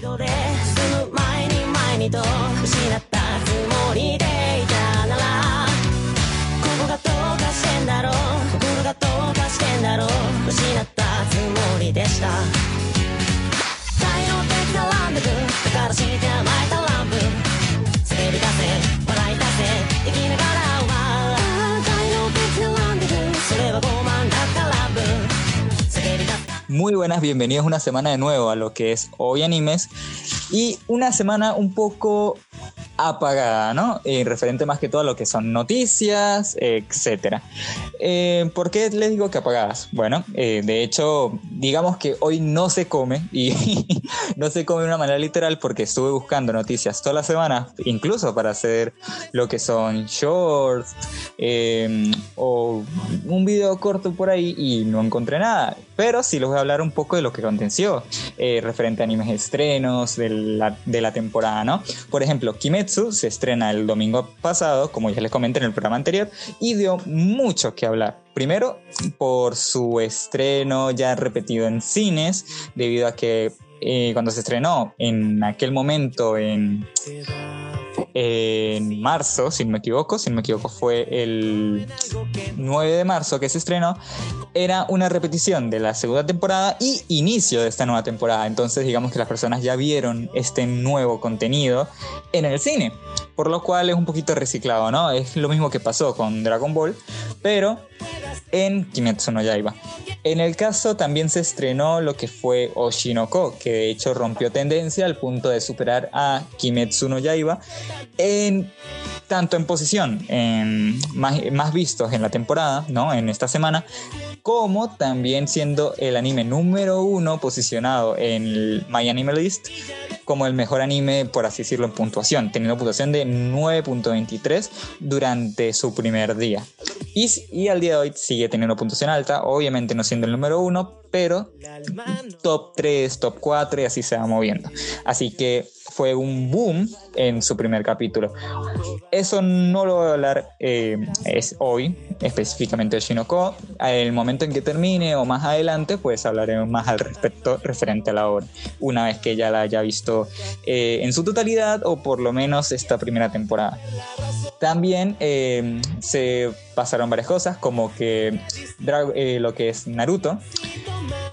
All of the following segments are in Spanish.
その前に前にと失ったつもりでいたならここがどうかしてんだろう心がどうかしてんだろう失ったつもりでした。Muy buenas, bienvenidos una semana de nuevo a lo que es Hoy Animes y una semana un poco apagada, ¿no? Eh, referente más que todo a lo que son noticias, etcétera. Eh, ¿Por qué les digo que apagadas? Bueno, eh, de hecho, digamos que hoy no se come y no se come de una manera literal porque estuve buscando noticias toda la semana, incluso para hacer lo que son shorts o un video corto por ahí y no encontré nada. Pero sí les voy a hablar un poco de lo que aconteció referente a animes estrenos de la, de la temporada, ¿no? Por ejemplo, Kimetsu se estrena el domingo pasado, como ya les comenté en el programa anterior, y dio mucho que hablar. Primero, por su estreno ya repetido en cines, debido a que eh, cuando se estrenó en aquel momento en en marzo, si no me equivoco, si no me equivoco fue el 9 de marzo que se estrenó, era una repetición de la segunda temporada y inicio de esta nueva temporada. Entonces digamos que las personas ya vieron este nuevo contenido en el cine, por lo cual es un poquito reciclado, ¿no? Es lo mismo que pasó con Dragon Ball, pero en Kimetsu no Yaiba. En el caso también se estrenó lo que fue Oshinoko, que de hecho rompió tendencia al punto de superar a Kimetsu no Yaiba en tanto en posición más, más vistos en la temporada, ¿no? En esta semana, como también siendo el anime número uno posicionado en el My Anime List como el mejor anime, por así decirlo, en puntuación, teniendo puntuación de 9.23 durante su primer día. Y, al día de hoy sigue teniendo puntuación alta, obviamente no siendo el número uno, pero top 3, top 4 y así se va moviendo. Así que fue un boom en su primer capítulo. Eso no lo voy a hablar eh, es hoy, específicamente de Shinoko. El momento en que termine o más adelante, pues hablaremos más al respecto referente a la obra, una vez que ya la haya visto eh, en su totalidad o por lo menos esta primera temporada. También eh, se pasaron varias cosas, como que lo que es Naruto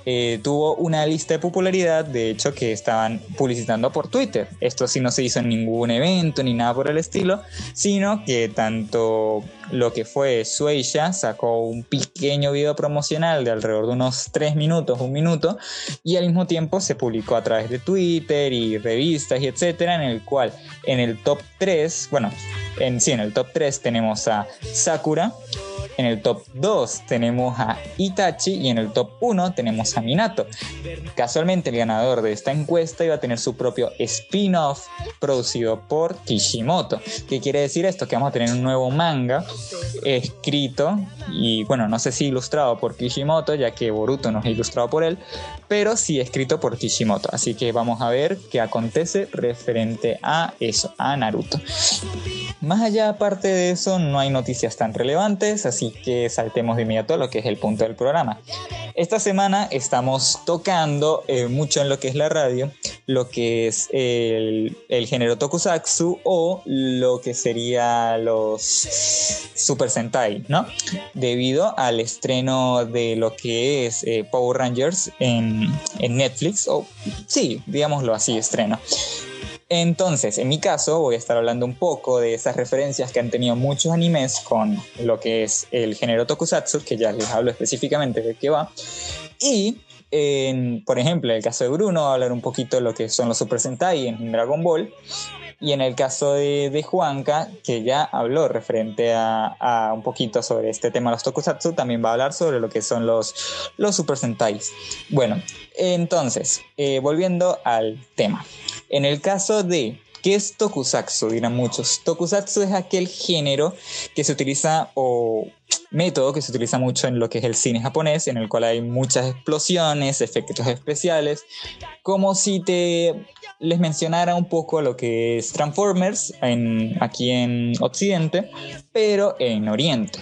eh, tuvo una lista de popularidad, de hecho, que estaban publicitando por Twitter. Esto sí no se hizo en ningún evento ni nada por el estilo, sino que tanto lo que fue Sueya sacó un pequeño video promocional de alrededor de unos 3 minutos, un minuto, y al mismo tiempo se publicó a través de Twitter y revistas y etcétera, en el cual en el top 3, bueno, en sí, en el top 3 tenemos a Sakura, en el top 2 tenemos a Itachi y en el top 1 tenemos a Minato. Casualmente el ganador de esta encuesta iba a tener su propio spin-off producido por Kishimoto. ¿Qué quiere decir esto? Que vamos a tener un nuevo manga escrito y bueno, no sé si ilustrado por Kishimoto, ya que Boruto no es ilustrado por él, pero sí escrito por Kishimoto. Así que vamos a ver qué acontece referente a eso, a Naruto. Más allá, aparte de eso, no hay noticias tan relevantes, así que saltemos de inmediato a lo que es el punto del programa. Esta semana estamos tocando eh, mucho en lo que es la radio, lo que es el, género tokusatsu o lo que sería los Super Sentai, ¿no? Debido al estreno de lo que es eh, Power Rangers en, en Netflix, o sí, digámoslo así, estreno. Entonces, en mi caso, voy a estar hablando un poco de esas referencias que han tenido muchos animes con lo que es el género tokusatsu, que ya les hablo específicamente de qué va. Y, por ejemplo, en el caso de Bruno, voy a hablar un poquito de lo que son los Super Sentai en Dragon Ball. Y en el caso de, Juanca, que ya habló referente a, un poquito sobre este tema de los tokusatsu, también va a hablar sobre lo que son los, los Super Sentais. Bueno, entonces, eh, volviendo al tema. En el caso de ¿Qué es tokusatsu? Dirán muchos. Tokusatsu es aquel género que se utiliza o método que se utiliza mucho en lo que es el cine japonés, en el cual hay muchas explosiones, efectos especiales, como si te les mencionara un poco lo que es Transformers en, aquí en Occidente, pero en Oriente.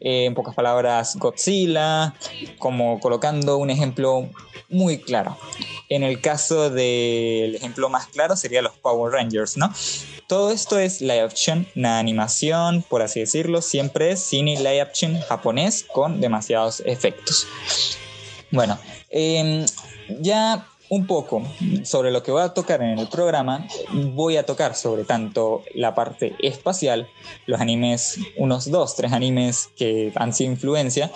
en pocas palabras, Godzilla, como colocando un ejemplo muy claro. En el caso del ejemplo más claro sería los Power Rangers, ¿no? Todo esto es live action, una animación, por así decirlo, siempre es cine live action japonés con demasiados efectos. Bueno, em, ya un poco sobre lo que voy a tocar en el programa, voy a tocar sobre tanto la parte espacial, los animes, unos dos, tres animes que han sido influencia,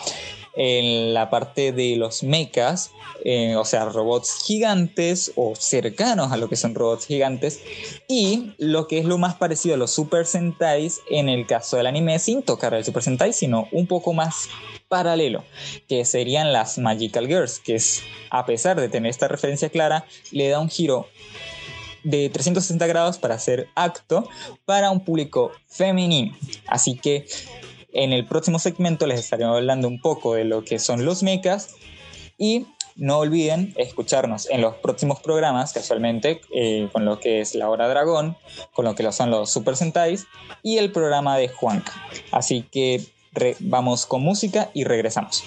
en la parte de los mechas, eh, o sea, robots gigantes o cercanos a lo que son robots gigantes, y lo que es lo más parecido a los Super Sentais en el caso del anime, sin tocar el Super Sentai, sino un poco más paralelo, que serían las Magical Girls, que es, a pesar de tener esta referencia clara, le da un giro de 360 grados para hacer acto para un público femenino. Así que en el próximo segmento les estaremos hablando un poco de lo que son los mechas y no olviden escucharnos en los próximos programas, casualmente, eh, con lo que es La Hora Dragón, con lo que son los Super Sentais y el programa de Juanca. Así que vamos con música y regresamos.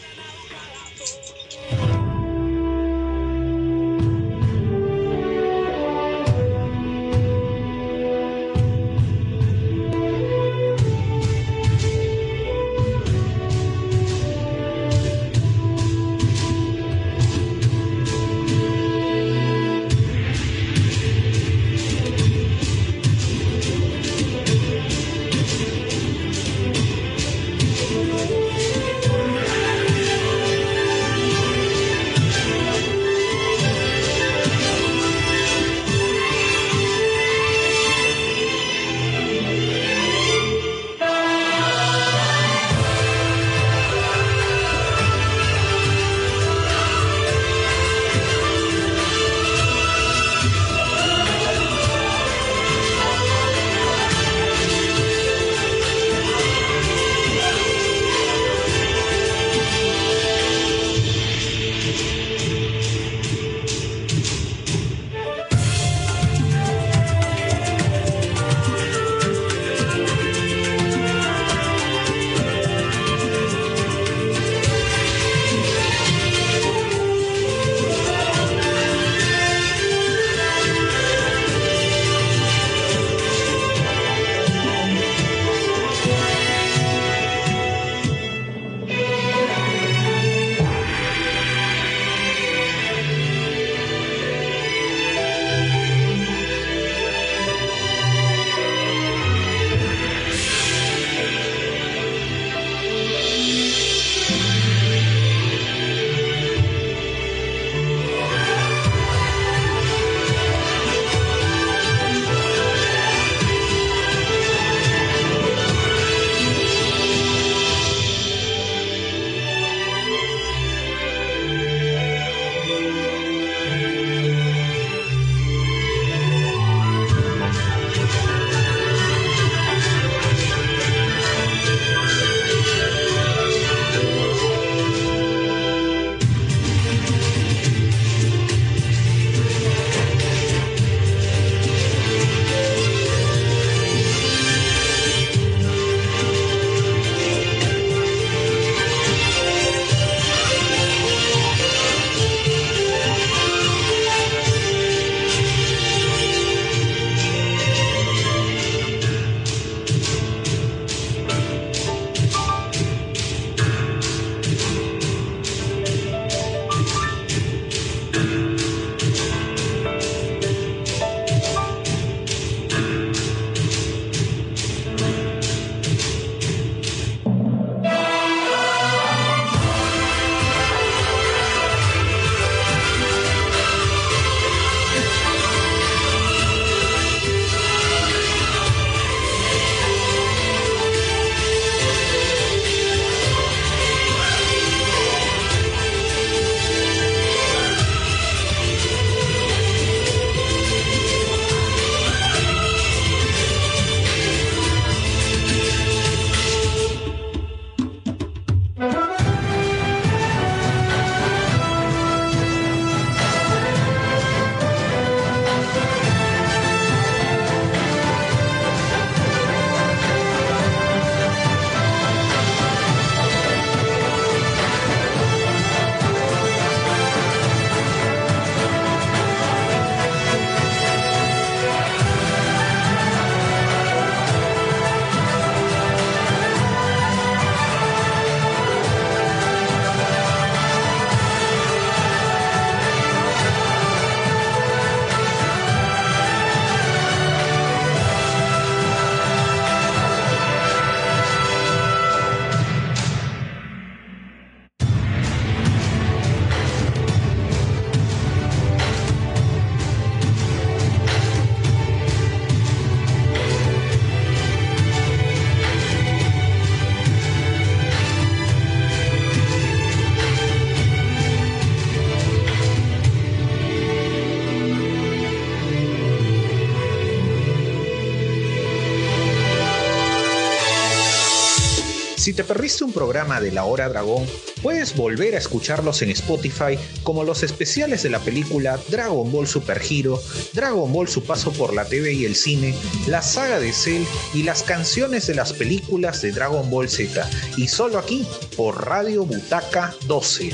Te perdiste un programa de La Hora Dragón, puedes volver a escucharlos en Spotify como los especiales de la película Dragon Ball Super Hero, Dragon Ball Su Paso por la TV y el cine, la saga de Cell y las canciones de las películas de Dragon Ball Z. Y solo aquí, por Radio Butaca 12.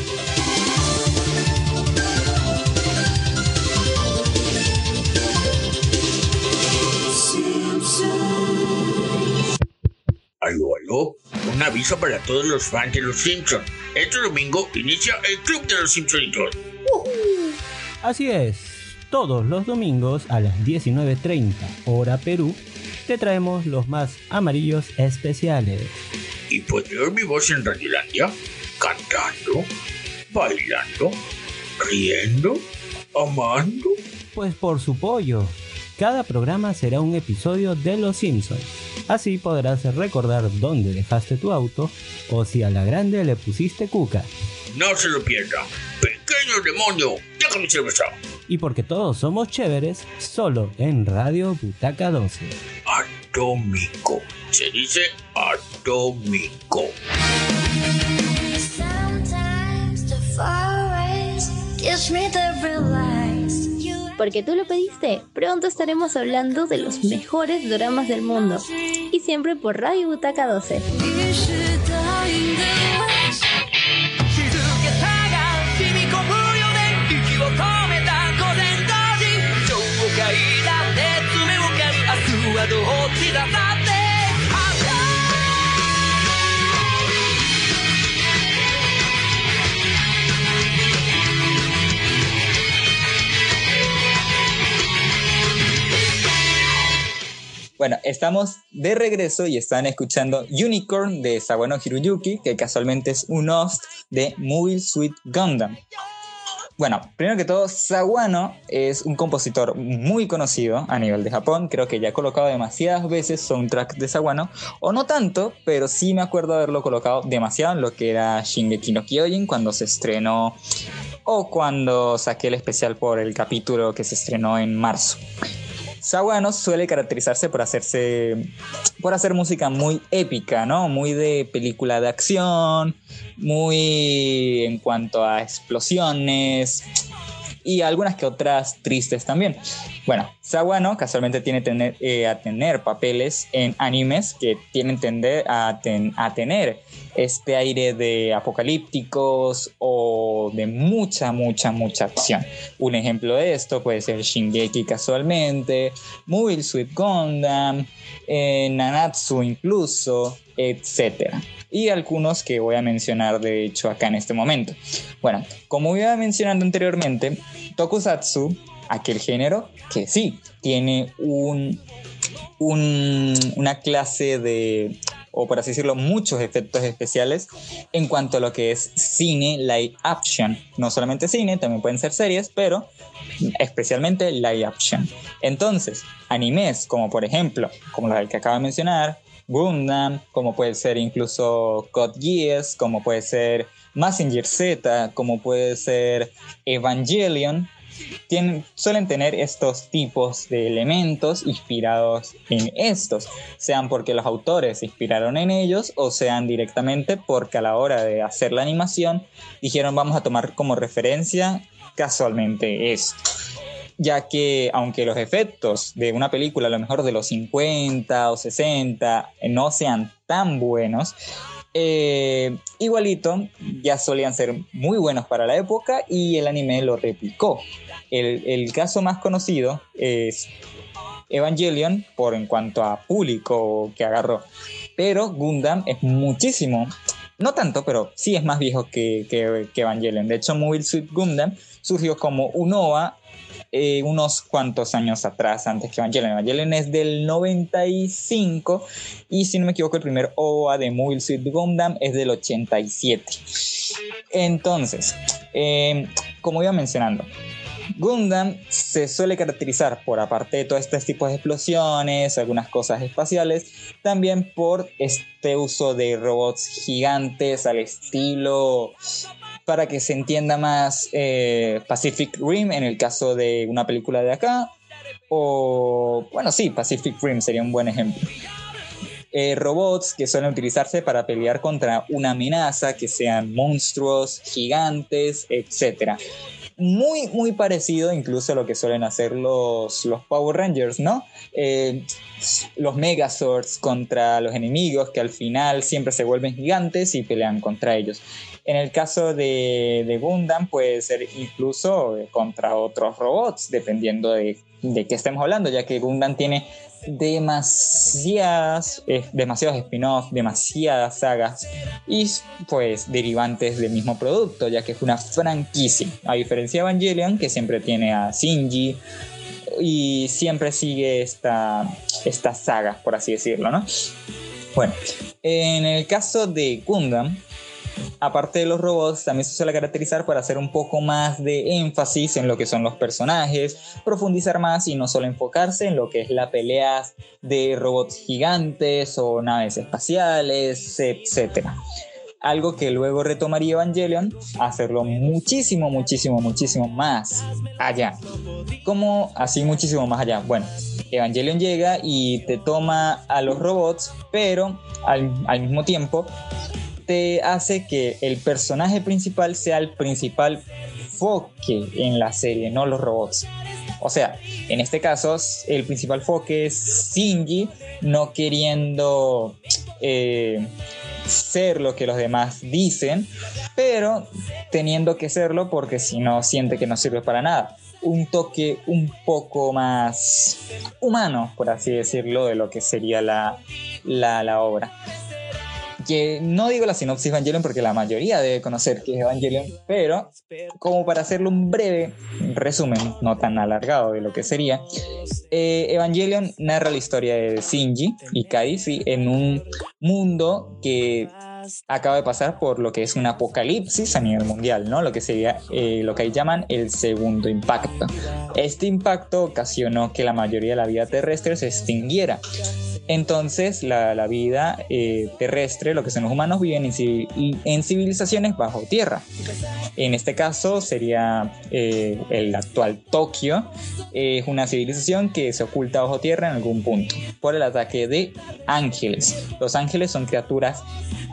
Aló, aló. Un aviso para todos los fans de Los Simpsons. Este domingo inicia el Club de los Simpsonitos. Así es. Todos los domingos a las 19.30 hora Perú te traemos los más amarillos especiales. ¿Y puedes oír mi voz en Radiolandia? Cantando, bailando, riendo, amando. Pues por su pollo. Cada programa será un episodio de Los Simpsons. Así podrás recordar dónde dejaste tu auto o si a la grande le pusiste cuca. No se lo pierda. Pequeño demonio, déjame cerveza. Y porque todos somos chéveres, solo en Radio Butaca 12. Atómico. Se dice atómico. Sometimes the forest gives me the realize you Porque tú lo pediste, pronto estaremos hablando de los mejores dramas del mundo. Y siempre por Radio Butaca 12. Bueno, estamos de regreso y están escuchando Unicorn de Sawano Hiruyuki, que casualmente es un host de Movie Sweet Gundam. Bueno, primero que todo, Sawano es un compositor muy conocido a nivel de Japón. Creo que ya he colocado demasiadas veces soundtrack de Sawano, o no tanto, pero sí me acuerdo haberlo colocado demasiado en lo que era Shingeki no Kyojin cuando se estrenó, o cuando saqué el especial por el capítulo que se estrenó en marzo. Sawano suele caracterizarse por hacerse por hacer música muy épica, ¿no? Muy de película de acción, muy en cuanto a explosiones y algunas que otras tristes también. Bueno, Sawano casualmente tiene eh, a tener papeles en animes que tienen tender a, ten- a tener este aire de apocalípticos o de mucha, mucha, mucha acción. Un ejemplo de esto puede ser Shingeki casualmente, Mobile Suit Gundam, eh, Nanatsu incluso, etc. Y algunos que voy a mencionar de hecho acá en este momento. Bueno, como iba mencionando anteriormente, Tokusatsu, aquel género que sí tiene un, un- una clase de, o por así decirlo, muchos efectos especiales en cuanto a lo que es cine live action. No solamente cine, también pueden ser series, pero especialmente live action. Entonces, animes como por ejemplo, como los que acabo de mencionar, Gundam, como puede ser incluso Code Geass, como puede ser Massinger Z, como puede ser Evangelion, suelen tener estos tipos de elementos inspirados en estos, sean porque los autores se inspiraron en ellos o sean directamente porque a la hora de hacer la animación dijeron vamos a tomar como referencia casualmente esto. Ya que aunque los efectos de una película a lo mejor de los 50 o 60 no sean tan buenos, eh, igualito ya solían ser muy buenos para la época y el anime lo replicó. El, caso más conocido es Evangelion por en cuanto a público que agarró, pero Gundam es muchísimo, no tanto, pero sí es más viejo que, que, que Evangelion. De hecho, Mobile Suit Gundam surgió como un OVA eh, unos cuantos años atrás, antes que Evangelion. Evangelion es del 95 y si no me equivoco el primer OVA de Mobile Suit Gundam es del 87. Entonces, eh, como iba mencionando, Gundam se suele caracterizar por, aparte de todo este tipo de explosiones, algunas cosas espaciales, también por este uso de robots gigantes al estilo, para que se entienda más, eh, Pacific Rim en el caso de una película de acá, o bueno, sí, Pacific Rim sería un buen ejemplo. eh, robots que suelen utilizarse para pelear contra una amenaza, que sean monstruos, gigantes, etc. Muy, muy parecido incluso a lo que suelen hacer los, los Power Rangers, ¿no? Eh, los Megazords contra los enemigos que al final siempre se vuelven gigantes y pelean contra ellos. En el caso de, Gundam puede ser incluso eh, contra otros robots, dependiendo de, de qué estemos hablando, ya que Gundam tiene demasiadas, eh, demasiados spin-offs, demasiadas sagas y pues derivantes del mismo producto, ya que es una franquicia. A diferencia de Evangelion, que siempre tiene a Shinji y siempre sigue esta, esta saga, por así decirlo, ¿no? Bueno, en el caso de Gundam, aparte de los robots, también se suele caracterizar por hacer un poco más de énfasis en lo que son los personajes, profundizar más y no solo enfocarse en lo que es la pelea de robots gigantes o naves espaciales, etc. Algo que luego retomaría Evangelion, hacerlo muchísimo, muchísimo, muchísimo más allá. ¿Cómo así muchísimo más allá? Bueno, Evangelion llega y te toma a los robots, pero al, al mismo tiempo hace que el personaje principal sea el principal foque en la serie, no los robots. O sea, en este caso, el principal foque es Shinji no queriendo eh, ser lo que los demás dicen, pero teniendo que serlo porque si no siente que no sirve para nada. Un toque un poco más humano, por así decirlo, de lo que sería la, la, la obra que no digo la sinopsis Evangelion porque la mayoría debe conocer que es Evangelion, pero como para hacerle un breve resumen, no tan alargado de lo que sería, eh, Evangelion narra la historia de Shinji y Kaizi en un mundo que acaba de pasar por lo que es un apocalipsis a nivel mundial, ¿no? Lo que sería eh, lo que ahí llaman el segundo impacto. Este impacto ocasionó que la mayoría de la vida terrestre se extinguiera. Entonces, la, vida eh, terrestre, lo que son los humanos, viven en civilizaciones bajo tierra. En este caso sería eh, el actual Tokio. Es una civilización que se oculta bajo tierra en algún punto por el ataque de ángeles. Los ángeles son criaturas,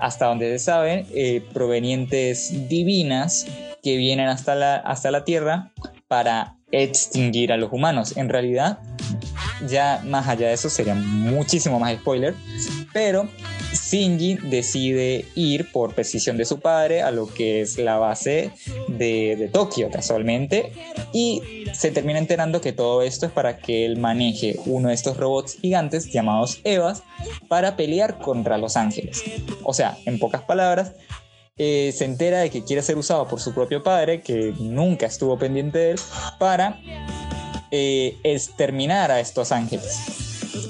hasta donde se sabe, eh, provenientes divinas que vienen hasta la, hasta la tierra para extinguir a los humanos. En realidad, ya más allá de eso sería muchísimo más spoiler, pero Shinji decide ir por decisión de su padre a lo que es la base de, de Tokio casualmente y se termina enterando que todo esto es para que él maneje uno de estos robots gigantes llamados Evas para pelear contra los ángeles. O sea, en pocas palabras, eh, se entera de que quiere ser usado por su propio padre, que nunca estuvo pendiente de él, para eh, exterminar a estos ángeles.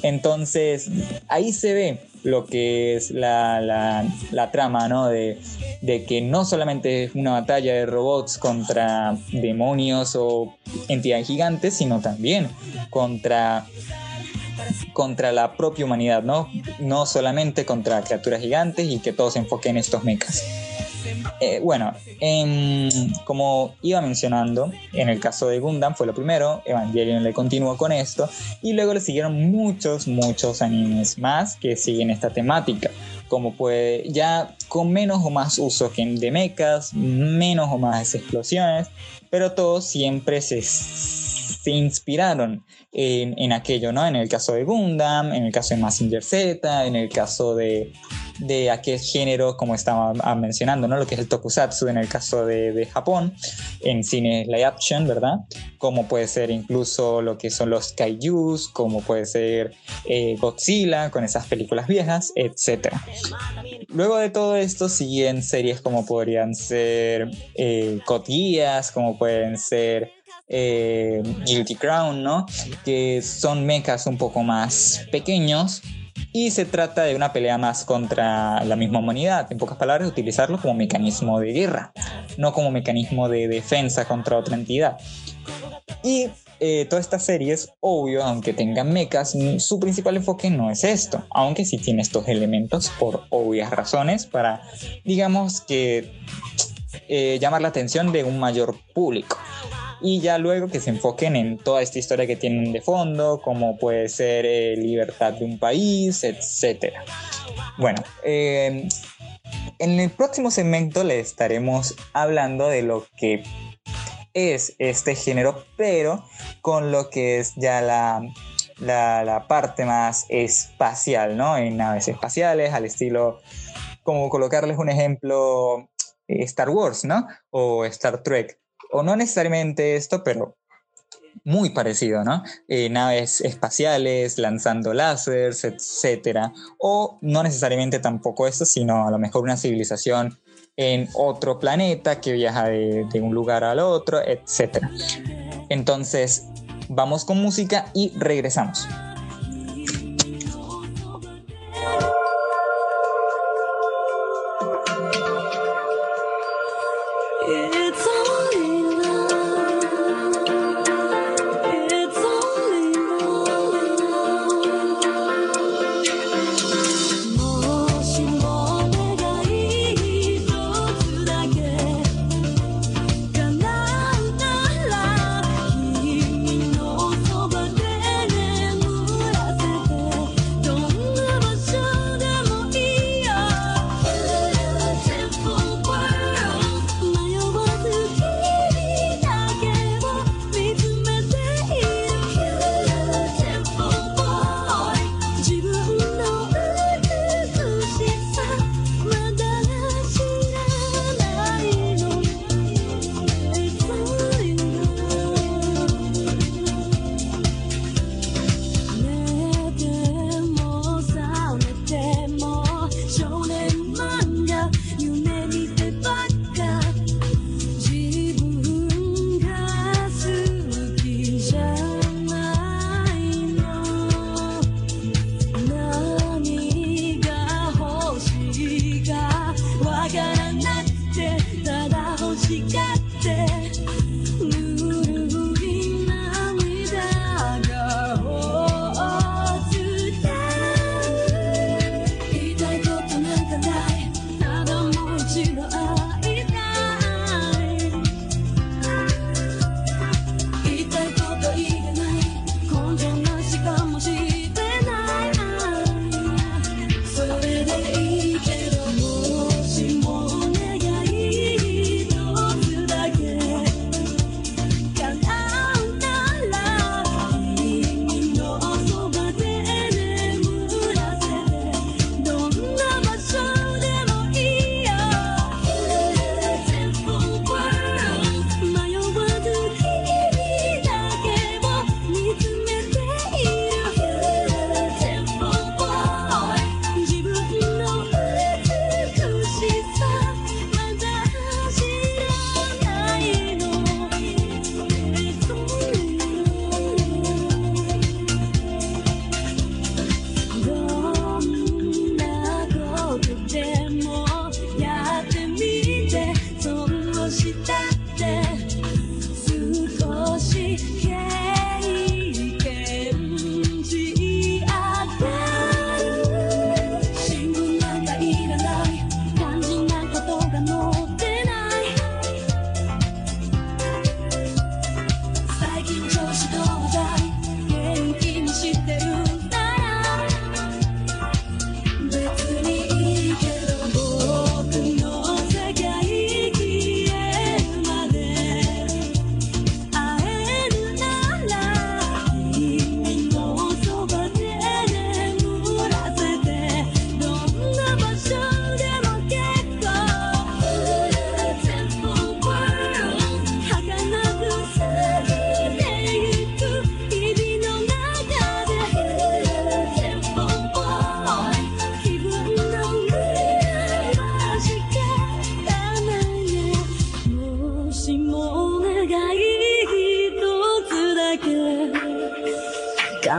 Entonces, ahí se ve lo que es la, la- la trama, ¿no? De, de que no solamente es una batalla de robots contra demonios o entidades gigantes, sino también contra contra la propia humanidad, ¿no? No solamente contra criaturas gigantes y que todo se enfoque en estos mechas. Eh, bueno, en- como iba mencionando, en el caso de Gundam fue lo primero, Evangelion le continuó con esto y luego le siguieron muchos, muchos animes más que siguen esta temática, como puede ya con menos o más uso que de mechas, menos o más explosiones, pero todos siempre se, inspiraron en, en aquello, ¿no? En el caso de Gundam, en el caso de Mazinger Z, en el caso de, de aquel género, como estaba ah, mencionando, ¿no? Lo que es el tokusatsu en el caso de, de Japón, en cine live action, ¿verdad? Como puede ser incluso lo que son los kaijus, como puede ser eh, Godzilla con esas películas viejas, etc. Luego de todo esto siguen series como podrían ser eh, Geass, como pueden ser eh, Guilty Crown, ¿no? Que son mechas un poco más pequeños y se trata de una pelea más contra la misma humanidad. En pocas palabras, utilizarlo como mecanismo de guerra, no como mecanismo de defensa contra otra entidad. Y eh, todas estas series, obvio, aunque tengan mechas, su principal enfoque no es esto, aunque sí tiene estos elementos por obvias razones para, digamos que, eh, llamar la atención de un mayor público y ya luego que se enfoquen en toda esta historia que tienen de fondo, como puede ser eh, libertad de un país, etc. Bueno, eh, en el próximo segmento le estaremos hablando de lo que es este género, pero con lo que es ya la, la, la parte más espacial, ¿no? En naves espaciales, al estilo, como colocarles un ejemplo, eh, Star Wars, ¿no? O Star Trek o no necesariamente esto, pero muy parecido, ¿no? Eh, naves espaciales, lanzando láseres, etcétera. O no necesariamente tampoco eso, sino a lo mejor una civilización en otro planeta que viaja de, de un lugar al otro, etcétera. Entonces, vamos con música y regresamos.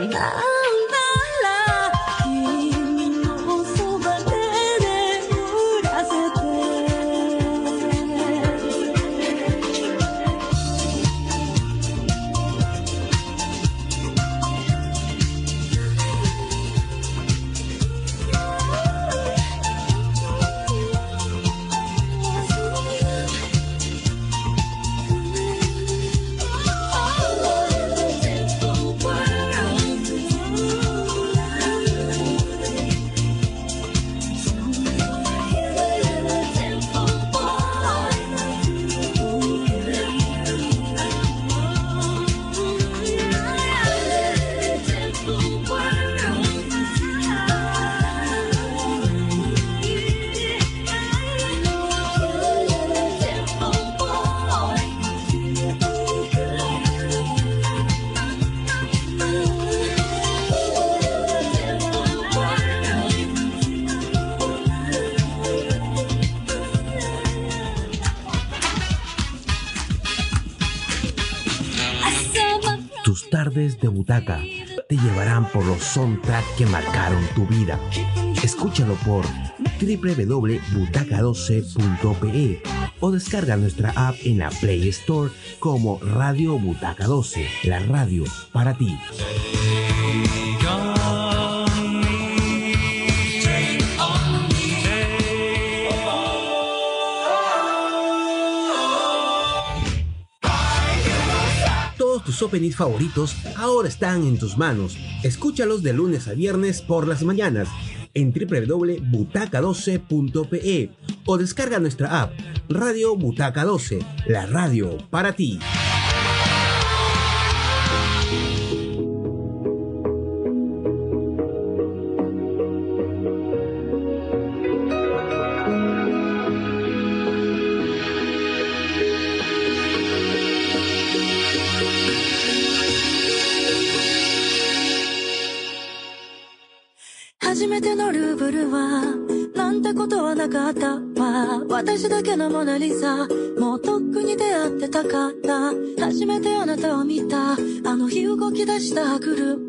love. de butaca te llevarán por los soundtracks que marcaron tu vida. Escúchalo por www.butaca12.pe o descarga nuestra app en la Play Store como Radio Butaca 12, la radio para ti. tus favoritos ahora están en tus manos. Escúchalos de lunes a viernes por las mañanas en www.butaca12.pe o descarga nuestra app Radio Butaca 12, la radio para ti. した歯車。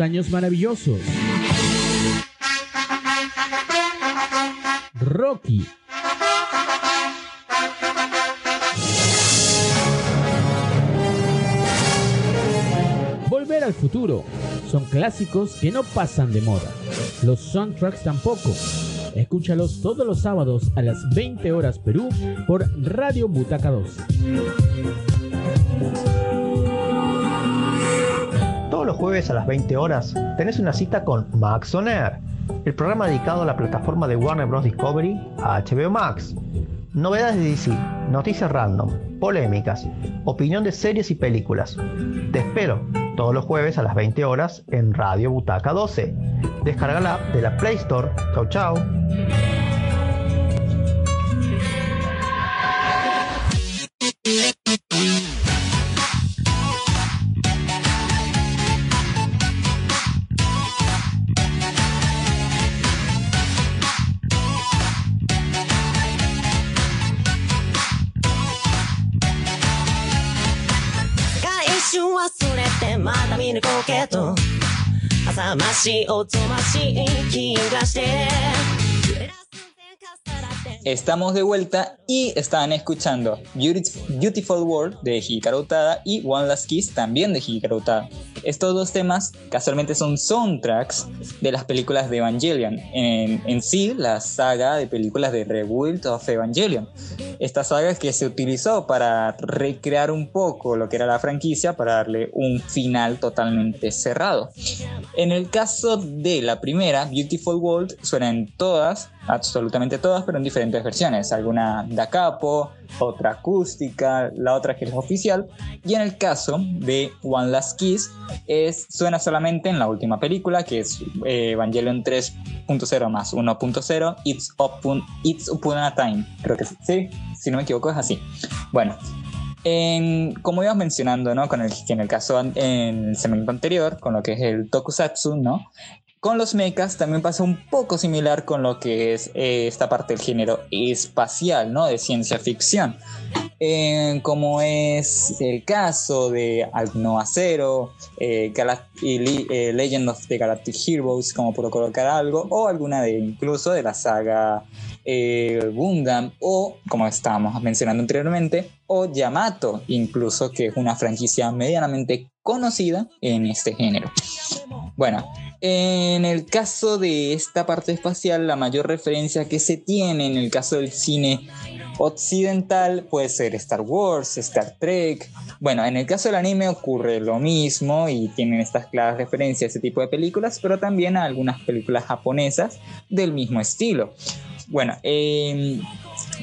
años maravillosos. Rocky. Volver al futuro. Son clásicos que no pasan de moda. Los soundtracks tampoco. Escúchalos todos los sábados a las 20 horas Perú por Radio Butaca 12. Los jueves a las 20 horas tenés una cita con Max On el programa dedicado a la plataforma de Warner Bros. Discovery a HBO Max. Novedades de DC, noticias random, polémicas, opinión de series y películas. Te espero todos los jueves a las 20 horas en Radio Butaca 12. Descarga la app de la Play Store. Chau chau. 魂をとましい気がして。Estamos de vuelta y estaban escuchando Beautif- Beautiful World de Hikaru Utada y One Last Kiss también de Hikaru Utada. Estos dos temas casualmente son soundtracks de las películas de Evangelion. En, en sí, la saga de películas de Rebuild of Evangelion. Esta saga que se utilizó para recrear un poco lo que era la franquicia para darle un final totalmente cerrado. En el caso de la primera, Beautiful World, suenan todas, absolutamente todas, pero en diferentes versiones. Alguna da capo, otra acústica, la otra que es oficial. Y en el caso de One Last Kiss, es, suena solamente en la última película, que es eh, Evangelion 3.0 más 1.0, It's, Upon, It's Upon a Time. Creo que sí. si no me equivoco es así. Bueno, en- como ibas mencionando, ¿no? Con el, en el caso en el segmento anterior, con lo que es el tokusatsu, ¿no? Con los mechas también pasa un poco similar con lo que es eh, esta parte del género espacial, ¿no? De ciencia ficción. Como es el caso de Alnoa Zero, eh, eh, Legend of the Galactic Heroes, como por colocar algo, o alguna de incluso de la saga Gundam, o como estábamos mencionando anteriormente, o Yamato, incluso que es una franquicia medianamente conocida en este género. Bueno, en el caso de esta parte espacial, la mayor referencia que se tiene en el caso del cine occidental puede ser Star Wars, Star Trek. Bueno, en el caso del anime ocurre lo mismo y tienen estas claras referencias a ese tipo de películas, pero también a algunas películas japonesas del mismo estilo. Bueno, em,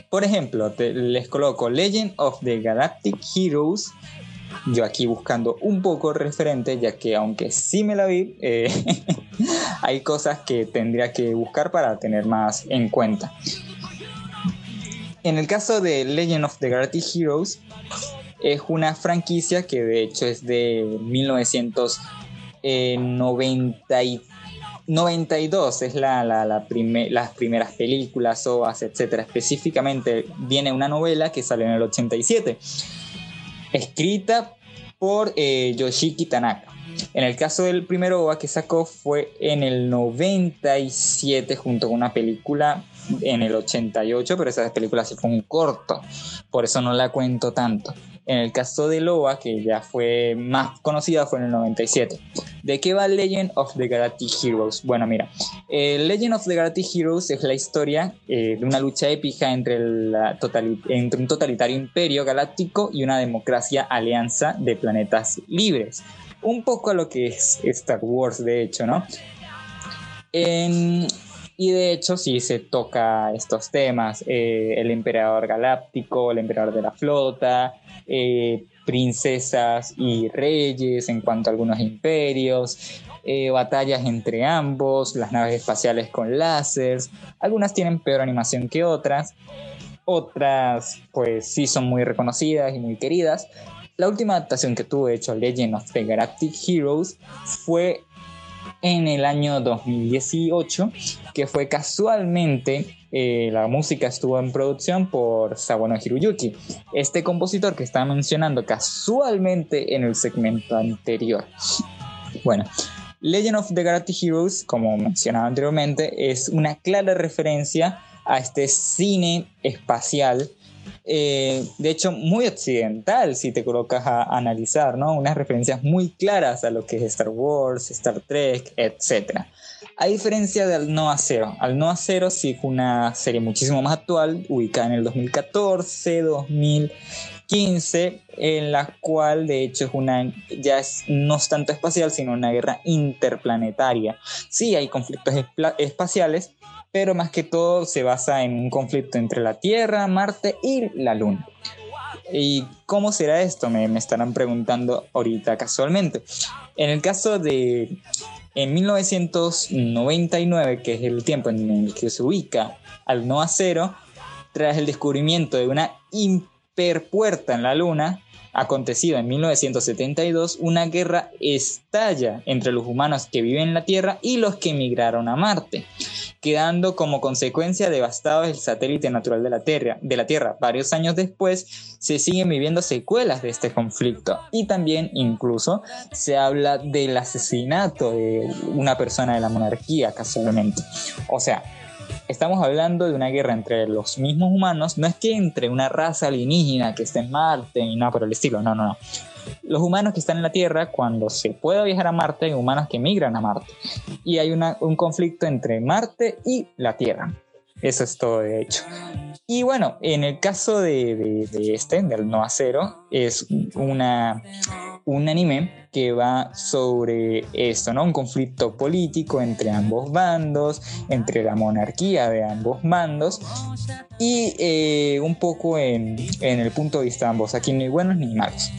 por ejemplo, les coloco Legend of the Galactic Heroes. Yo aquí buscando un poco referente, ya que aunque sí me la vi, eh, hay cosas que tendría que buscar para tener más en cuenta. En el caso de Legend of the Galactic Heroes, es una franquicia que de hecho es de 1992, es la, la- la las primeras películas, OVAs, etcétera. Específicamente viene una novela que salió en el 87, escrita por eh, Yoshiki Tanaka. En el caso del primer OVA que sacó fue en el 97 junto con una película en el 88, pero esa película sí fue un corto, por eso no la cuento tanto. En el caso de OVA, que ya fue más conocida, fue en el 97. ¿De qué va Legend of the Galactic Heroes? Bueno, mira, eh, Legend of the Galactic Heroes es la historia eh, de una lucha épica entre, entre un totalitario imperio galáctico y una democracia alianza de planetas libres. Un poco a lo que es Star Wars, de hecho, ¿no? En- y de hecho sí se toca estos temas, eh, el emperador galáctico, el emperador de la flota, eh, princesas y reyes en cuanto a algunos imperios, eh, batallas entre ambos, las naves espaciales con láseres, algunas tienen peor animación que otras, otras pues sí son muy reconocidas y muy queridas. La última adaptación que tuvo de hecho Legend of the Galactic Heroes fue en el año 2018, que fue casualmente eh, la música estuvo en producción por Sawano Hiruyuki, este compositor que estaba mencionando casualmente en el segmento anterior. Bueno, Legend of the Galactic Heroes, como mencionaba anteriormente, es una clara referencia a este cine espacial eh, de hecho, muy occidental si te colocas a analizar, ¿no? Unas referencias muy claras a lo que es Star Wars, Star Trek, etc. A diferencia de Al Noa Cero. Al Noa Cero sí es una serie muchísimo más actual, ubicada en el 2014, 2015, en la cual de hecho es una, ya es, no es tanto espacial, sino una guerra interplanetaria. Sí hay conflictos espaciales, pero más que todo se basa en un conflicto entre la Tierra, Marte y la Luna. ¿Y cómo será esto? Me, me estarán preguntando ahorita casualmente. En el caso de en 1999, que es el tiempo en el que se ubica al Noa Cero, tras el descubrimiento de una hiperpuerta en la Luna, acontecido en 1972, una guerra estalla entre los humanos que viven en la Tierra y los que emigraron a Marte, quedando como consecuencia devastado el satélite natural de la, Tierra, de la Tierra. Varios años después se siguen viviendo secuelas de este conflicto y también incluso se habla del asesinato de una persona de la monarquía casualmente. O sea, estamos hablando de una guerra entre los mismos humanos, no es que entre una raza alienígena que esté en Marte ni nada por el estilo, no, no, no. Los humanos que están en la Tierra, cuando se pueda viajar a Marte, hay humanos que migran a Marte. Y hay una- un conflicto entre Marte y la Tierra. Eso es todo, de hecho. Y bueno, en el caso de, de- de este, del Noa Cero, es una, un anime que va sobre esto, ¿no? Un conflicto político entre ambos bandos, entre la monarquía de ambos bandos y eh, un poco en, en el punto de vista de ambos. Aquí no hay buenos ni malos.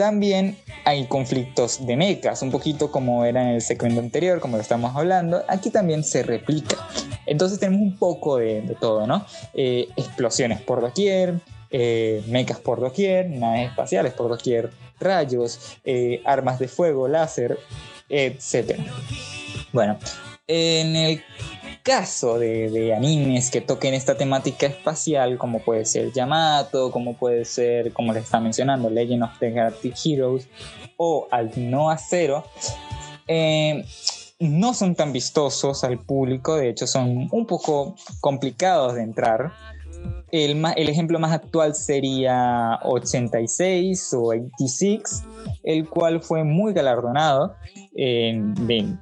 También hay conflictos de mechas, un poquito como era en el segmento anterior, como lo estamos hablando. Aquí también se replica. Entonces tenemos un poco de, todo, ¿no? Eh, explosiones por doquier, eh, mechas por doquier, naves espaciales por doquier, rayos, eh, armas de fuego, láser, etc. Bueno, en el caso de, animes que toquen esta temática espacial, como puede ser Yamato, como puede ser, como les está mencionando, Legend of the Galactic Heroes o Al Noa Zero, eh, no son tan vistosos al público, de hecho son un poco complicados de entrar. El, el ejemplo más actual sería 86 o 86, el cual fue muy galardonado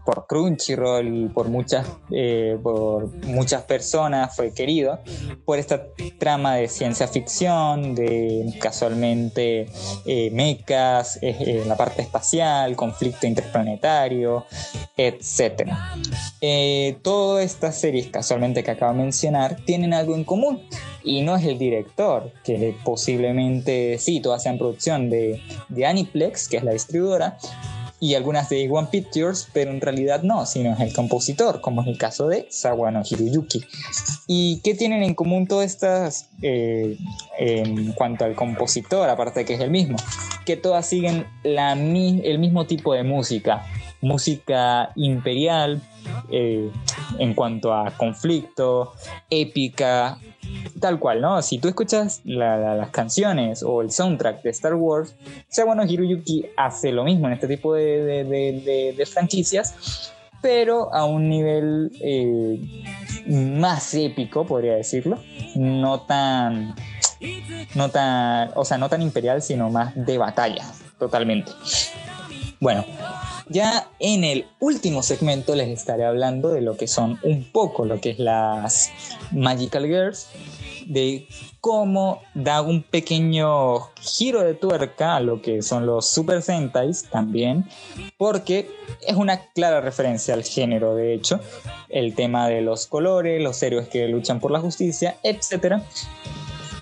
por Crunchyroll y por muchas, eh, por muchas personas, fue querido por esta trama de ciencia ficción, de casualmente eh, mechas, eh, eh, la parte espacial, conflicto interplanetario, etc. Todas estas series casualmente que acabo de mencionar tienen algo en común y no es el director, que posiblemente sí, todas sean producción de, de Aniplex, que es la distribuidora, y algunas de One Pictures, pero en realidad no, sino es el compositor, como es el caso de Sawano Hiroyuki. ¿Y qué tienen en común todas estas eh, en cuanto al compositor, aparte de que es el mismo? Que todas siguen la, el mismo tipo de música, música imperial eh, en cuanto a conflicto, épica, tal cual, ¿no? Si tú escuchas la- la- las canciones o el soundtrack de Star Wars, Sawano Hiroyuki hace lo mismo en este tipo de- de franquicias, pero a un nivel eh, más épico, podría decirlo, no tan, no tan, o sea, no tan imperial, sino más de batalla, totalmente. Bueno, ya en el último segmento les estaré hablando de lo que son un poco lo que es las Magical Girls, de cómo da un pequeño giro de tuerca a lo que son los Super Sentais también, porque es una clara referencia al género, de hecho, el tema de los colores, los héroes que luchan por la justicia, etc.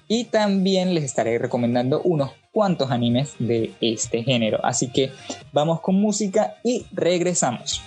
Y también les estaré recomendando unos cuantos animes de este género. Así que vamos con música y regresamos.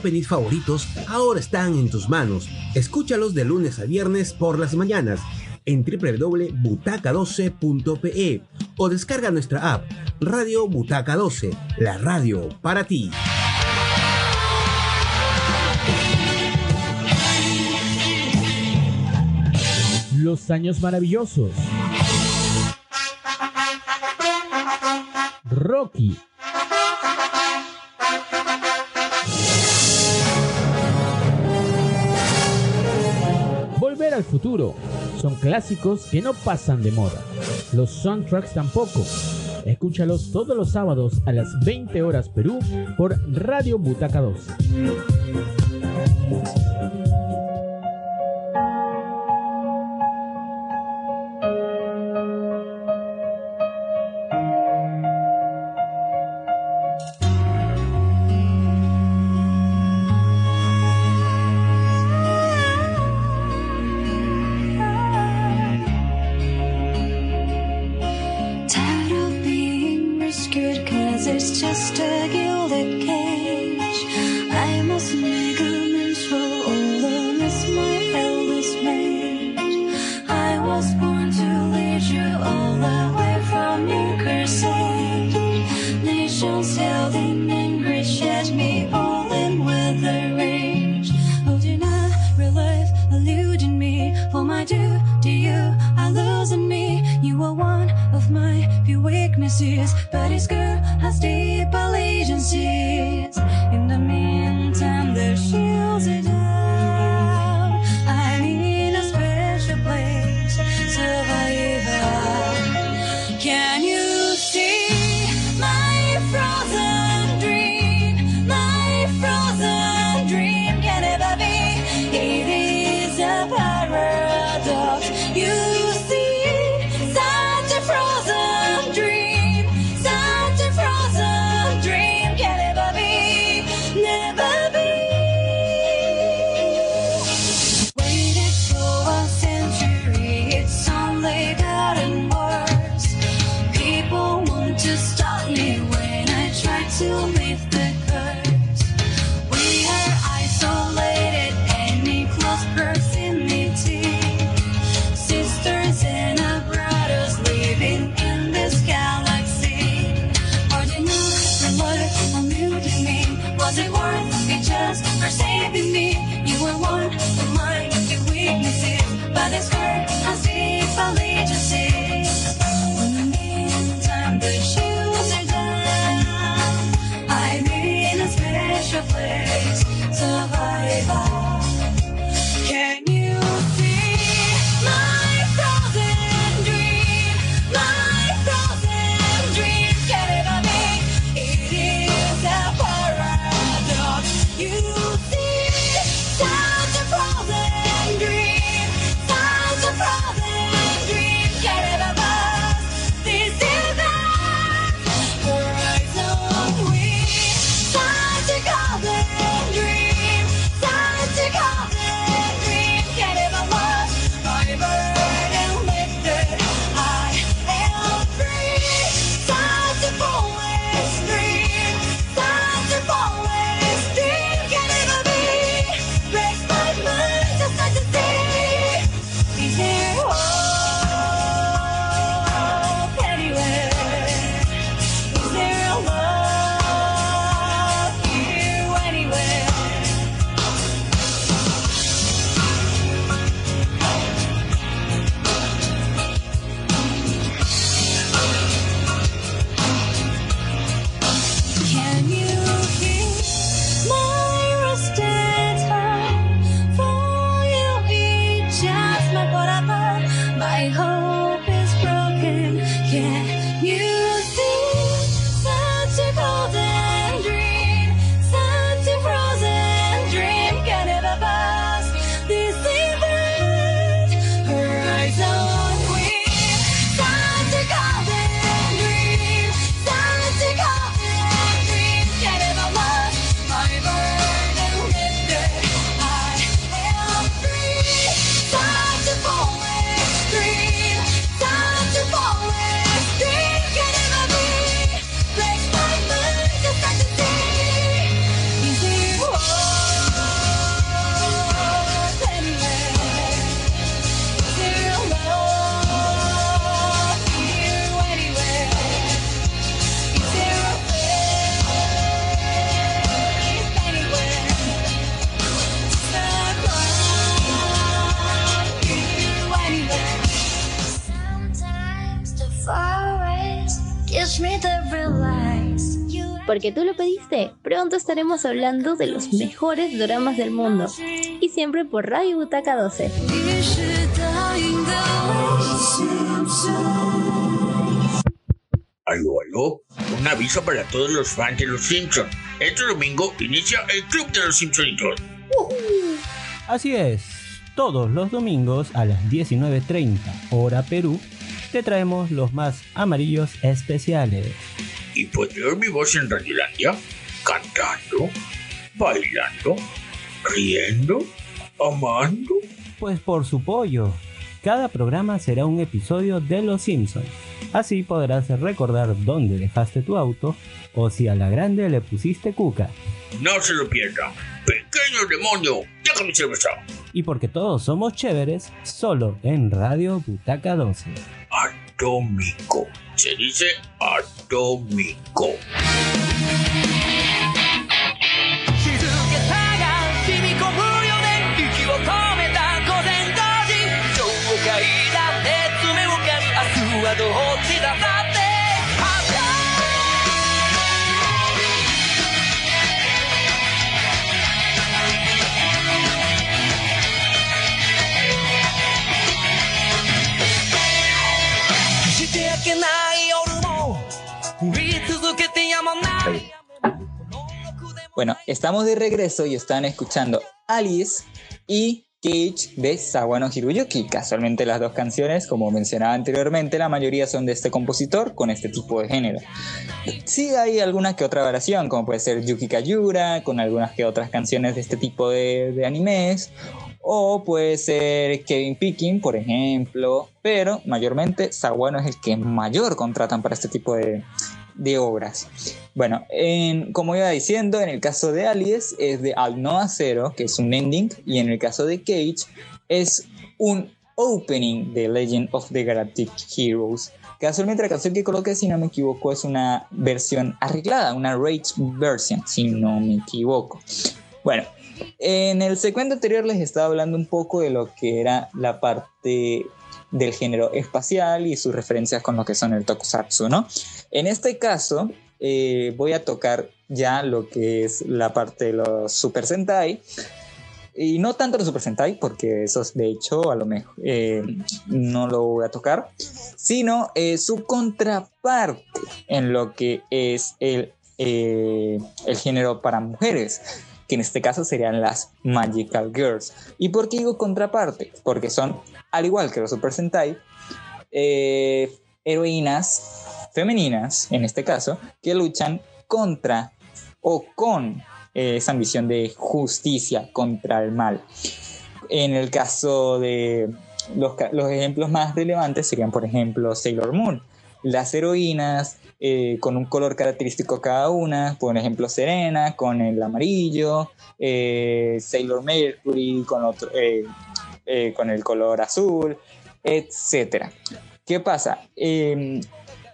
openings favoritos ahora están en tus manos. Escúchalos de lunes a viernes por las mañanas en www.butaca12.pe o descarga nuestra app Radio Butaca 12, la radio para ti. Los años maravillosos. Rocky futuro. Son clásicos que no pasan de moda. Los soundtracks tampoco. Escúchalos todos los sábados a las 20 horas Perú por Radio Butaca 12. Porque tú lo pediste, pronto estaremos hablando de los mejores dramas del mundo. Y siempre por Radio Butaca 12. Aló, aló. Un aviso para todos los fans de Los Simpsons. Este domingo inicia el Club de los Simpsonitos. Así es, todos los domingos a las 19.30 hora Perú, te traemos los más amarillos especiales. Y podré oír mi voz en Radiolandia, cantando, bailando, riendo, amando. Pues por su pollo, cada programa será un episodio de Los Simpsons. Así podrás recordar dónde dejaste tu auto o si a la grande le pusiste cuca. No se lo pierdan. Pequeño demonio, deja mi cerveza. Y porque todos somos chéveres, solo en Radio Butaca 12. Atómico. Se dice atómico. けない夜も降り続けてやまない Bueno, estamos de regreso y están escuchando Alice y Cage de Sawano Hiroyuki. Casualmente las dos canciones, como mencionaba anteriormente, la mayoría son de este compositor con este tipo de género. Sí hay alguna que otra variación, como puede ser Yuki Kayura, con algunas que otras canciones de este tipo de, de animes, o puede ser Kevin Picking, por ejemplo, pero mayormente Sawano es el que mayor contratan para este tipo de, de obras. Bueno, en- como iba diciendo, en el caso de Alice es de Al Noah Zero, que es un ending, y en el caso de Cage es un opening de Legend of the Galactic Heroes. Casualmente la canción que coloqué, si no me equivoco, es una versión arreglada, una rage version, si no me equivoco. Bueno, en el segmento anterior les estaba hablando un poco de lo que era la parte del género espacial y sus referencias con lo que son el tokusatsu, ¿no? En este caso, eh, voy a tocar ya lo que es la parte de los Super Sentai. Y no tanto los Super Sentai, porque esos de hecho a lo mejor eh, no lo voy a tocar, sino eh, su contraparte en lo que es el, el género para mujeres, que en este caso serían las Magical Girls. ¿Y por qué digo contraparte? Porque son, al igual que los Super Sentai, eh, heroínas femeninas, en este caso, que luchan contra o con eh, esa ambición de justicia contra el mal. En el caso de los, los ejemplos más relevantes serían, por ejemplo, Sailor Moon. Las heroínas eh, con un color característico cada una, por ejemplo, Serena con el amarillo, eh, Sailor Mercury con, otro, eh, con el color azul, etcétera. ¿Qué pasa? Eh,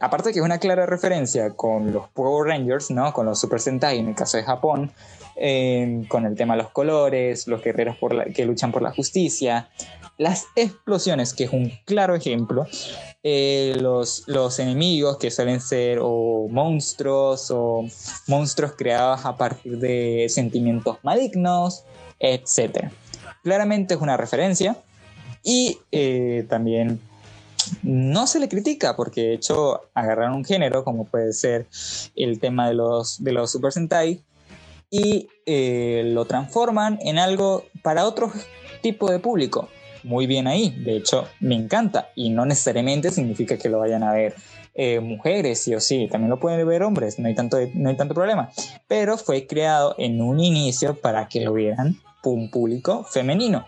aparte que es una clara referencia con los Power Rangers, ¿no? Con los Super Sentai en el caso de Japón, eh, con el tema de los colores, los guerreros por la- que luchan por la justicia, las explosiones, que es un claro ejemplo, eh, los, los enemigos que suelen ser o monstruos o monstruos creados a partir de sentimientos malignos, etc. Claramente es una referencia y eh, también no se le critica porque de hecho agarraron un género como puede ser el tema de los, de los Super Sentai y eh, lo transforman en algo para otro tipo de público. Muy bien ahí, de hecho me encanta. Y no necesariamente significa que lo vayan a ver eh, mujeres, sí o sí, también lo pueden ver hombres, no hay, tanto, no hay tanto problema, pero fue creado en un inicio para que lo vieran un público femenino.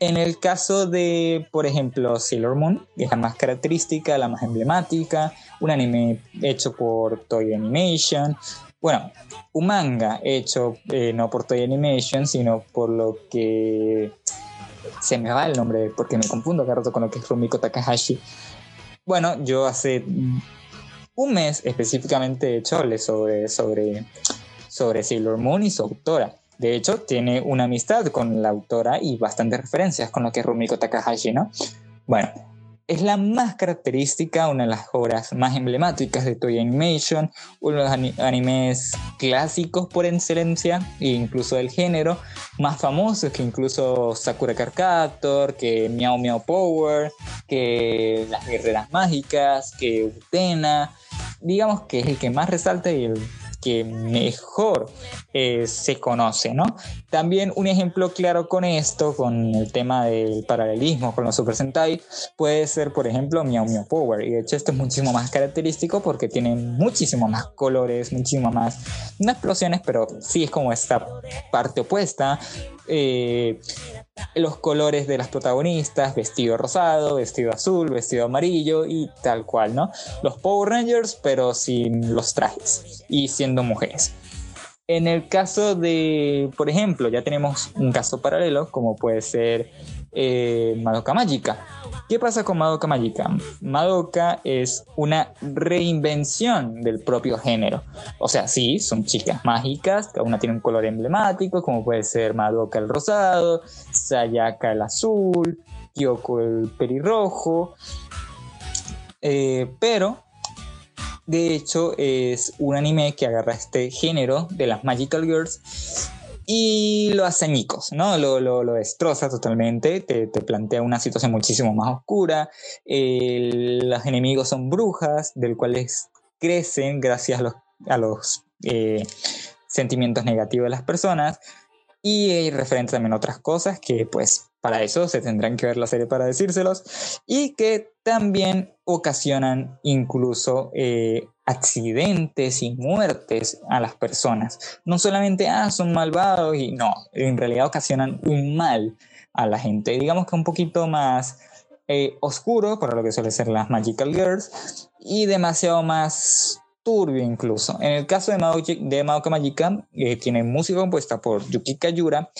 En el caso de, por ejemplo, Sailor Moon, que es la más característica, la más emblemática, un anime hecho por Toy Animation, bueno, un manga hecho eh, no por Toy Animation, sino por lo que se me va el nombre porque me confundo cada rato con lo que es Rumiko Takahashi. Bueno, yo hace un mes específicamente he hecho sobre, sobre, sobre Sailor Moon y su autora. De hecho, tiene una amistad con la autora y bastantes referencias con lo que es Rumiko Takahashi, ¿no? Bueno, es la más característica, una de las obras más emblemáticas de Toei Animation, uno de los ani- animes clásicos por excelencia, e incluso del género, más famosos que incluso Sakura Card Captor, que Meow Meow Power, que Las Guerreras Mágicas, que Utena, digamos que es el que más resalta y el que mejor eh, se conoce, ¿no? También un ejemplo claro con esto, con el tema del paralelismo con los Super Sentai, puede ser, por ejemplo, Meow Meow Power. Y de hecho, esto es muchísimo más característico porque tiene muchísimo más colores, muchísimo más, no explosiones, pero sí es como esta parte opuesta. Eh, los colores de las protagonistas, vestido rosado, vestido azul, vestido amarillo y tal cual, ¿no? Los Power Rangers, pero sin los trajes y siendo mujeres. En el caso de, por ejemplo, ya tenemos un caso paralelo, como puede ser eh, Madoka Mágica. ¿Qué pasa con Madoka Mágica? Madoka es una reinvención del propio género. O sea, sí, son chicas mágicas, cada una tiene un color emblemático, como puede ser Madoka el rosado, Sayaka el azul, Kyoko el pelirrojo. Eh, pero de hecho, es un anime que agarra este género de las Magical Girls y lo hace añicos, ¿no? Lo, lo, destroza totalmente, te, te, plantea una situación muchísimo más oscura. Los enemigos son brujas, del cuales crecen gracias a los, eh, sentimientos negativos de las personas. Y eh, referente también a otras cosas que pues para eso se tendrán que ver la serie para decírselos y que también ocasionan incluso eh, accidentes y muertes a las personas. No solamente, ah, son malvados y no, en realidad ocasionan un mal a la gente. Digamos que un poquito más eh, oscuro para lo que suele ser las Magical Girls y demasiado más turbio incluso. En el caso de Madoka, de Madoka Magica, eh, tiene música compuesta por Yuki Kayura,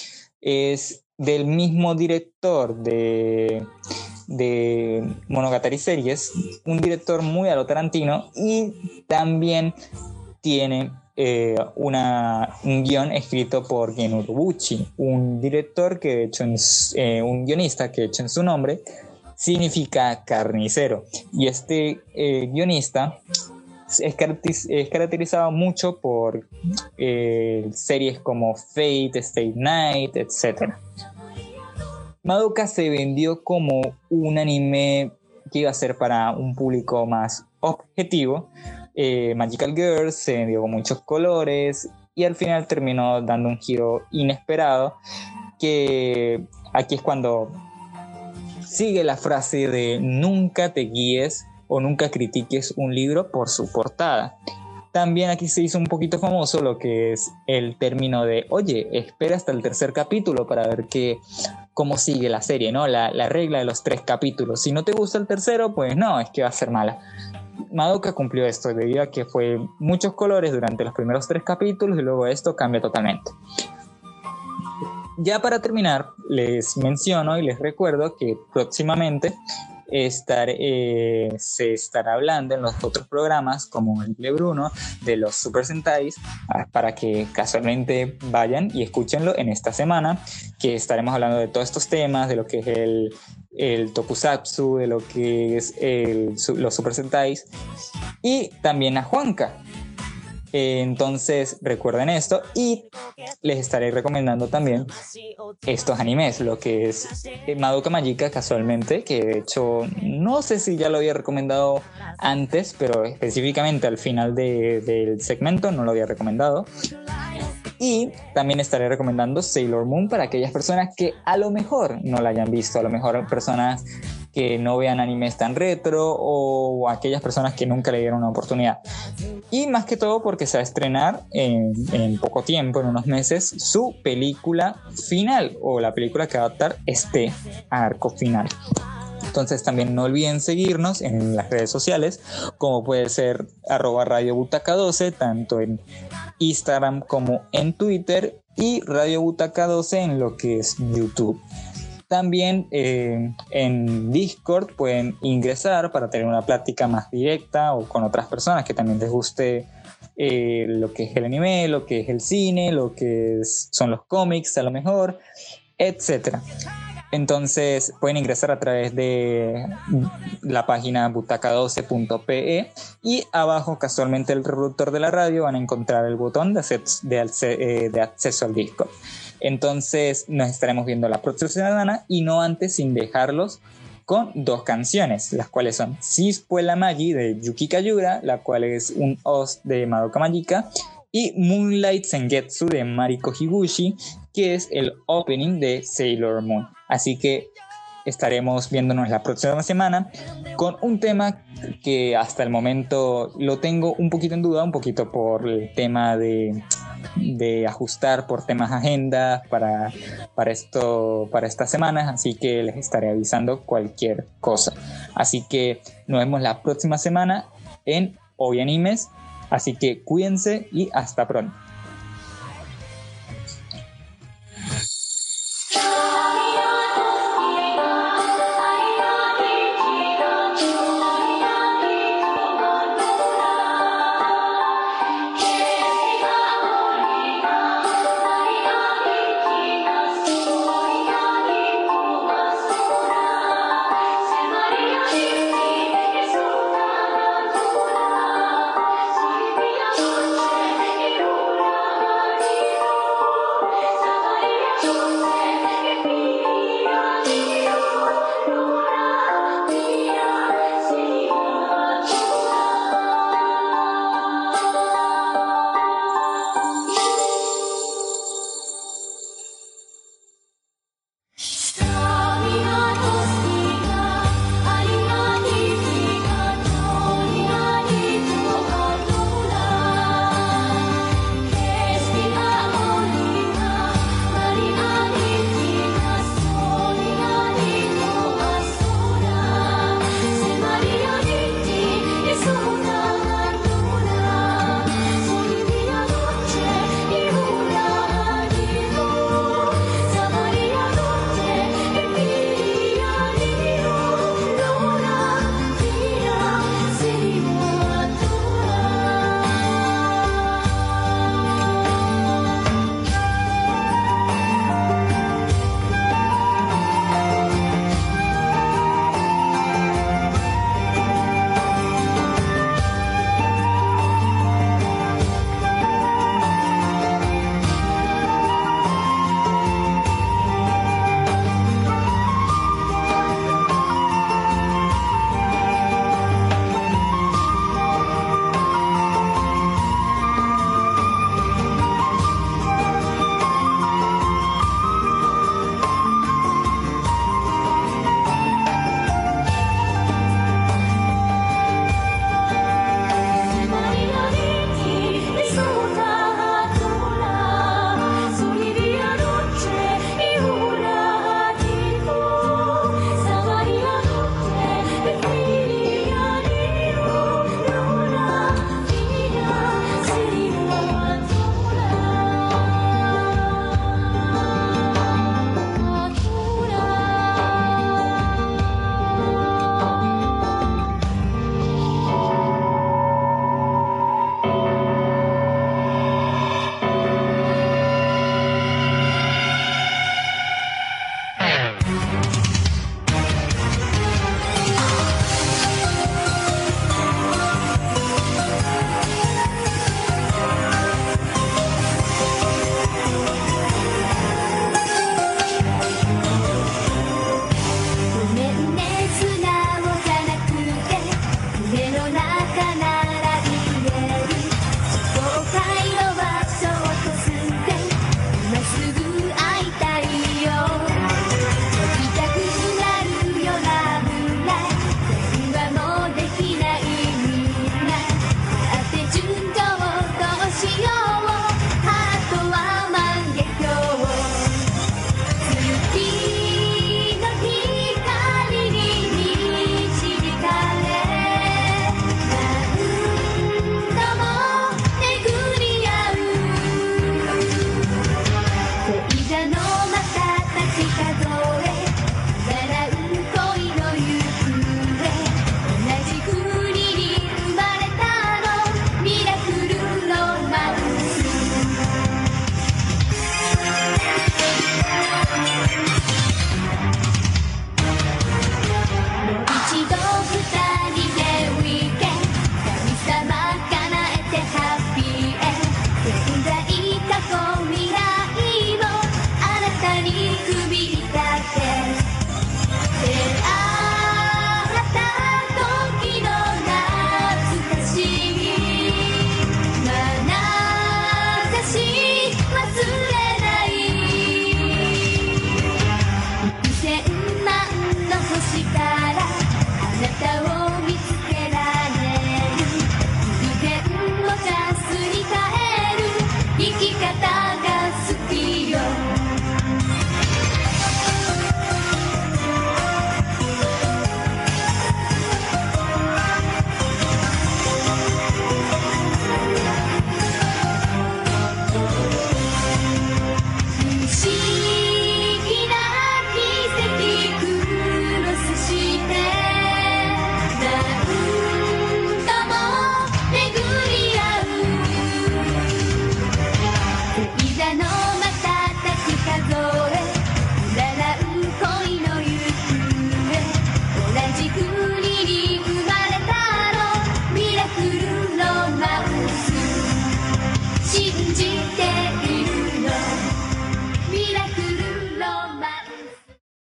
es del mismo director de, de Monogatari Series, un director muy a lo Tarantino y también tiene eh, una, un guion escrito por Gen Urobuchi, un director que hecho, eh, un guionista que hecho en su nombre significa carnicero. Y este eh, guionista es, es, caracterizado mucho por series como Fate, State Night, etc. Madoka se vendió como un anime que iba a ser para un público más objetivo. Eh, Magical Girls se vendió con muchos colores y al final terminó dando un giro inesperado que aquí es cuando sigue la frase de nunca te guíes o nunca critiques un libro por su portada. También aquí se hizo un poquito famoso lo que es el término de, oye, espera hasta el tercer capítulo para ver qué, cómo sigue la serie, ¿no? La, la regla de los tres capítulos. Si no te gusta el tercero, pues no, es que va a ser mala. Madoka cumplió esto debido a que fue muchos colores durante los primeros tres capítulos y luego esto cambia totalmente. Ya para terminar, les menciono y les recuerdo que próximamente estar, eh, se estará hablando en los otros programas como el de Bruno de los Super Sentais para que casualmente vayan y escúchenlo en esta semana que estaremos hablando de todos estos temas de lo que es el, el tokusatsu de lo que es el, los Super Sentais y también a Juanca entonces recuerden esto y les estaré recomendando también estos animes, lo que es Madoka Magica casualmente, que de hecho no sé si ya lo había recomendado antes, pero específicamente al final de, del segmento no lo había recomendado. Y también estaré recomendando Sailor Moon para aquellas personas que a lo mejor no la hayan visto, a lo mejor personas que no vean animes tan retro o aquellas personas que nunca le dieron una oportunidad. Y más que todo porque se va a estrenar en, poco tiempo, en unos meses, su película final o la película que va a adaptar este arco final. Entonces también no olviden seguirnos en las redes sociales, como puede ser arroba Radio Butaca 12, tanto en Instagram como en Twitter, y Radio Butaca 12 en lo que es YouTube. También eh, en Discord pueden ingresar para tener una plática más directa o con otras personas que también les guste eh, lo que es el anime, lo que es el cine, lo que son los cómics a lo mejor, etc. Entonces pueden ingresar a través de la página butaca12.pe y abajo casualmente el reproductor de la radio van a encontrar el botón de, acceso, eh, de acceso al disco. Entonces nos estaremos viendo la próxima semana y no antes sin dejarlos con dos canciones, las cuales son Sispuela Magi de Yuki Kayura, la cual es un os de Madoka Magica, y Moonlight Sengetsu de Mariko Higuchi, que es el opening de Sailor Moon. Así que estaremos viéndonos la próxima semana con un tema que hasta el momento lo tengo un poquito en duda, un poquito por el tema de, de ajustar por temas agenda para, para, esto, para estas semanas, así que les estaré avisando cualquier cosa. Así que nos vemos la próxima semana en Hoy Animes, así que cuídense y hasta pronto.